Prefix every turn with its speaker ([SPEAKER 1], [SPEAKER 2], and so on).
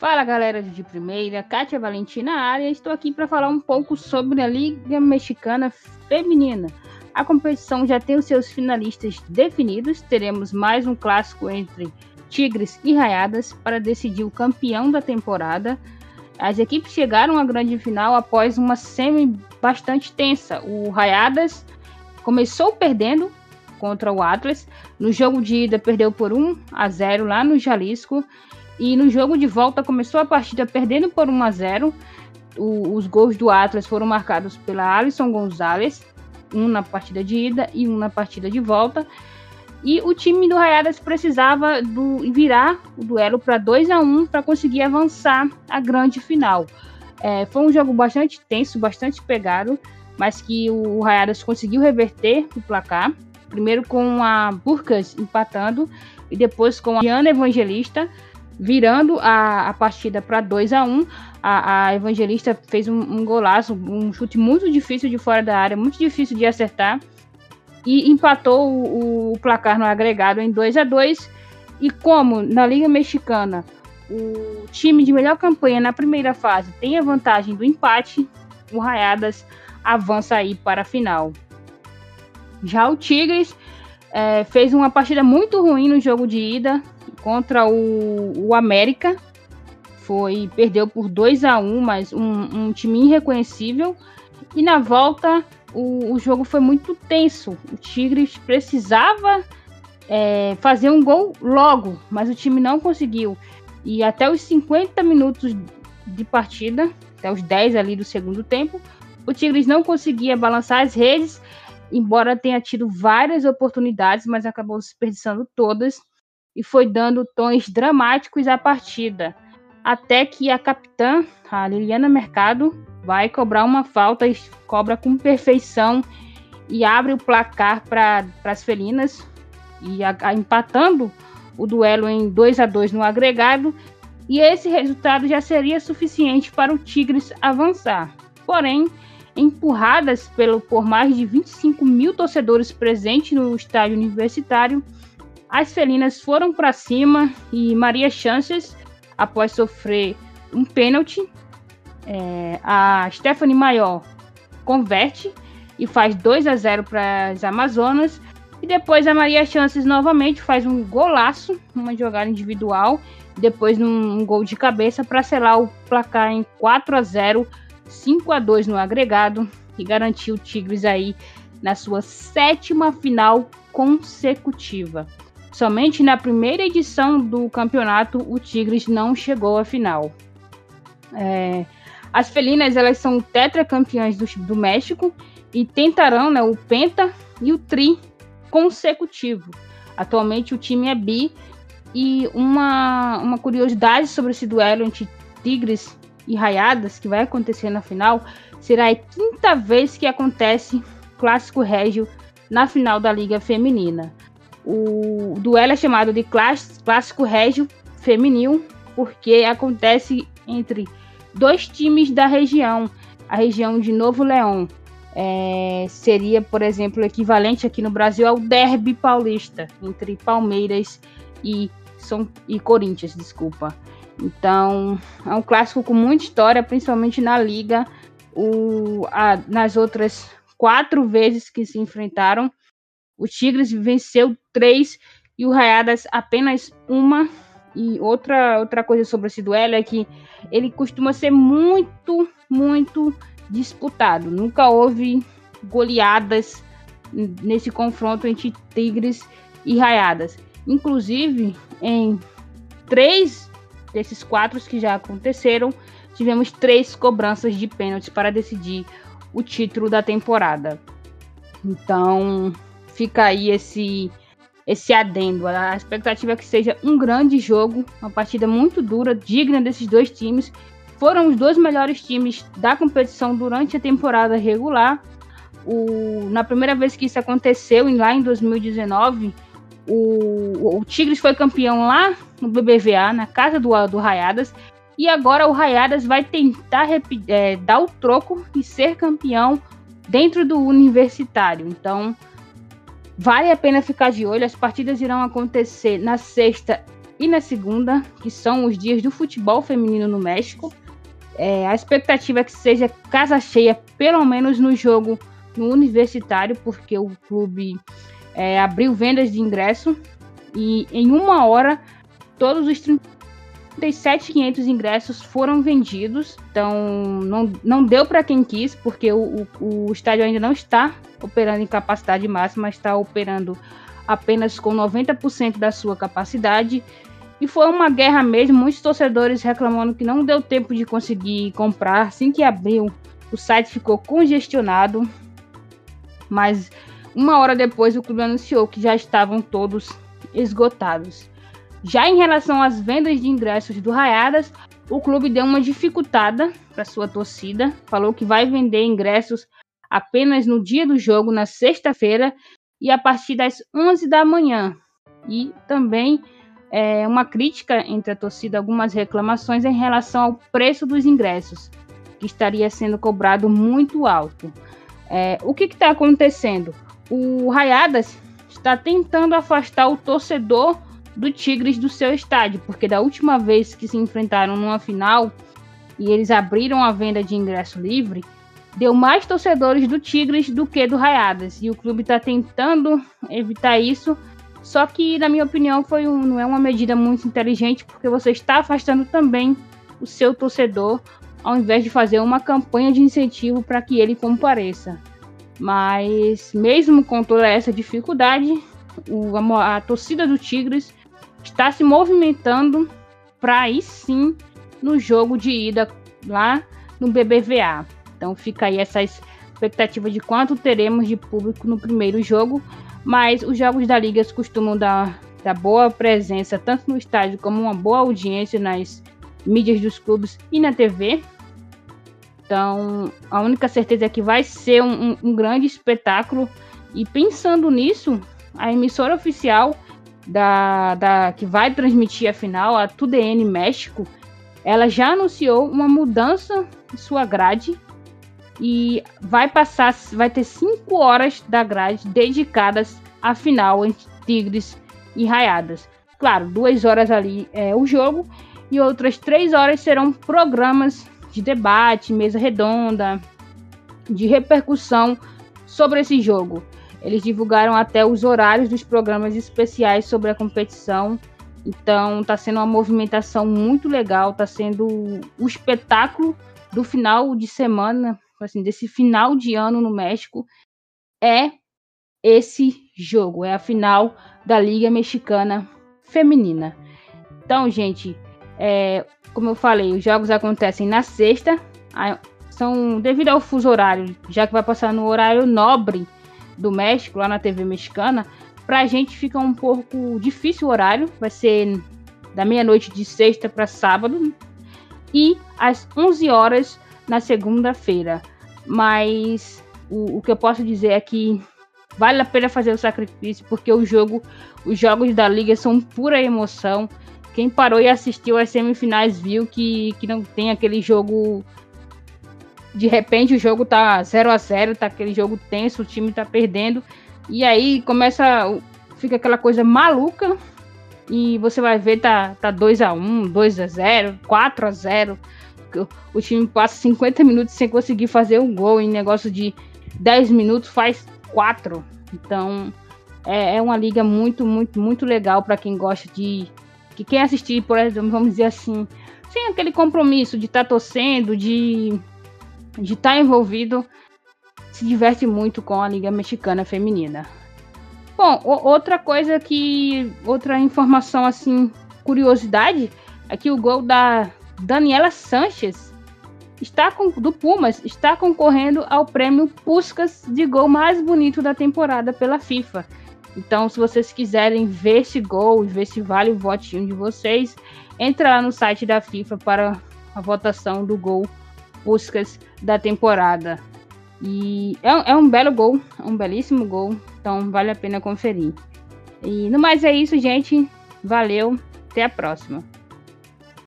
[SPEAKER 1] Fala galera de primeira, Kátia Valentina área. Estou aqui para falar um pouco sobre a Liga Mexicana Feminina. A competição já tem os seus finalistas definidos. Teremos mais um clássico entre Tigres e Raiadas para decidir o campeão da temporada. As equipes chegaram à grande final após uma semi bastante tensa. O Raiadas começou perdendo contra o Atlas. No jogo de ida perdeu por 1 a 0 lá no Jalisco e no jogo de volta começou a partida perdendo por 1 a 0. O, os gols do Atlas foram marcados pela Alisson Gonzalez, um na partida de ida e um na partida de volta. E o time do Rayadas precisava do, virar o duelo para 2 a 1 para conseguir avançar a grande final. É, foi um jogo bastante tenso, bastante pegado, mas que o Rayadas conseguiu reverter o placar. Primeiro com a Burcas empatando e depois com a Diana Evangelista virando a, a partida para 2 a 1 a, a Evangelista fez um, um, golaço, um chute muito difícil de fora da área, muito difícil de acertar, e empatou o, o placar no agregado em 2 a 2 E como na Liga Mexicana o time de melhor campanha na primeira fase tem a vantagem do empate, o Rayadas avança aí para a final. Já o Tigres é, fez uma partida muito ruim no jogo de ida, contra o, o América. Foi, perdeu por 2 a 1 mas um, um time irreconhecível. E na volta o, o jogo foi muito tenso. O Tigres precisava é, fazer um gol logo, mas o time não conseguiu. E até os 50 minutos de partida, até os 10 ali do segundo tempo, o Tigres não conseguia balançar as redes, embora tenha tido várias oportunidades, mas acabou desperdiçando todas e foi dando tons dramáticos à partida, até que a capitã, a Liliana Mercado, vai cobrar uma falta e cobra com perfeição e abre o placar para as felinas e a, a, empatando o duelo em 2 a 2 no agregado e esse resultado já seria suficiente para o Tigres avançar. Porém, empurradas pelo, por mais de 25 mil torcedores presentes no estádio universitário, as felinas foram para cima e Maria Chances, após sofrer um pênalti, é, a Stephanie Maior converte e faz 2 a 0 para as Amazonas. E depois a Maria Chances novamente faz um golaço, uma jogada individual, depois num um gol de cabeça para selar o placar em 4 a 0, 5 a 2 no agregado e garantir o Tigres aí na sua sétima final consecutiva. Somente na primeira edição do campeonato o Tigres não chegou à final. É, as felinas elas são tetracampeãs do, do México e tentarão né, o penta e o tri consecutivo. Atualmente o time é bi e uma, uma curiosidade sobre esse duelo entre Tigres e Raiadas que vai acontecer na final será a quinta vez que acontece clássico régio na final da Liga Feminina. O duelo é chamado de clássico régio feminil porque acontece entre dois times da região, a região de Novo Leão. É, seria, por exemplo, equivalente aqui no Brasil ao derby paulista entre Palmeiras e, São, e Corinthians, desculpa. Então, é um clássico com muita história, principalmente na liga. O, a, nas outras quatro vezes que se enfrentaram, o Tigres venceu três e o Rayadas apenas uma. E outra, outra coisa sobre esse duelo é que ele costuma ser muito, muito disputado. Nunca houve goleadas nesse confronto entre Tigres e Rayadas. Inclusive, em três desses quatro que já aconteceram, tivemos três cobranças de pênaltis para decidir o título da temporada. Então, fica aí esse esse adendo. A expectativa é que seja um grande jogo, uma partida muito dura, digna desses dois times. Foram os dois melhores times da competição durante a temporada regular. O, na primeira vez que isso aconteceu, lá em 2019, o, o Tigres foi campeão lá no BBVA, na casa do, do Rayadas. E agora o Rayadas vai tentar é, dar o troco e ser campeão dentro do universitário. Então, Vale a pena ficar de olho. As partidas irão acontecer na sexta e na segunda, que são os dias do futebol feminino no México. É, a expectativa é que seja casa cheia, pelo menos no jogo no Universitário, porque o clube é, abriu vendas de ingresso e em uma hora todos os 37.500 ingressos foram vendidos. Então não, não deu para quem quis, porque o, o, o estádio ainda não está operando em capacidade máxima, está operando apenas com 90% da sua capacidade. E foi uma guerra mesmo, muitos torcedores reclamando que não deu tempo de conseguir comprar. Assim que abriu, o site ficou congestionado. Mas uma hora depois o clube anunciou que já estavam todos esgotados. Já em relação às vendas de ingressos do Raiadas, o clube deu uma dificultada para sua torcida, falou que vai vender ingressos apenas no dia do jogo, na sexta-feira, e a partir das 11 da manhã. E também é, uma crítica entre a torcida, algumas reclamações em relação ao preço dos ingressos, que estaria sendo cobrado muito alto. É, o que está acontecendo? O Rayadas está tentando afastar o torcedor do Tigres do seu estádio, porque da última vez que se enfrentaram numa final e eles abriram a venda de ingresso livre, deu mais torcedores do Tigres do que do Rayadas. E o clube está tentando evitar isso. Só que, na minha opinião, foi um, não é uma medida muito inteligente, porque você está afastando também o seu torcedor, ao invés de fazer uma campanha de incentivo para que ele compareça. Mas, mesmo com toda essa dificuldade, o, a, a torcida do Tigres está se movimentando para aí sim no jogo de ida lá no BBVA. Então fica aí essa expectativa de quanto teremos de público no primeiro jogo, mas os jogos da Liga costumam dar, dar boa presença tanto no estádio como uma boa audiência nas mídias dos clubes e na TV. Então, a única certeza é que vai ser um, um, grande espetáculo. E pensando nisso, a emissora oficial da, da que vai transmitir a final, a TUDN México, ela já anunciou uma mudança em sua grade e vai passar, vai ter cinco horas da grade dedicadas à final entre Tigres e Raiadas. Claro, duas horas ali é o jogo e outras três horas serão programas de debate, mesa redonda, de repercussão sobre esse jogo. Eles divulgaram até os horários dos programas especiais sobre a competição. Então está sendo uma movimentação muito legal, está sendo o espetáculo do final de semana assim, desse final de ano no México é esse jogo, é a final da Liga Mexicana Feminina. Então, gente, é, como eu falei, os jogos acontecem na sexta, são devido ao fuso horário, já que vai passar no horário nobre do México, lá na TV mexicana, pra gente fica um pouco difícil o horário, vai ser da meia-noite de sexta para sábado e às 11 horas na segunda-feira. Mas o, o que eu posso dizer é que vale a pena fazer o sacrifício, porque o jogo, os jogos da liga são pura emoção. Quem parou e assistiu as semifinais viu que, que não tem aquele jogo. De repente o jogo tá 0 a 0 tá aquele jogo tenso, o time tá perdendo. E aí começa. Fica aquela coisa maluca. E você vai ver, tá, tá 2 a 1 2 a 0 4 a 0 o time passa 50 minutos sem conseguir fazer um gol, em negócio de 10 minutos faz 4. Então é, é uma liga muito, muito, muito legal para quem gosta de. Que quem assistir, por exemplo, vamos dizer assim, sem aquele compromisso de estar tá torcendo, de de estar tá envolvido, se diverte muito com a Liga Mexicana Feminina. Bom, outra coisa que. Outra informação assim, curiosidade, é que o gol da, Daniela Sanches está com, do Pumas está concorrendo ao prêmio Puskas de gol mais bonito da temporada pela FIFA. Então, se vocês quiserem ver esse gol e ver se vale o votinho de vocês, entra lá no site da FIFA para a votação do gol Puskas da temporada. E é, é um belo gol, é um belíssimo gol, então vale a pena conferir. E no mais é isso, gente. Valeu, até a próxima.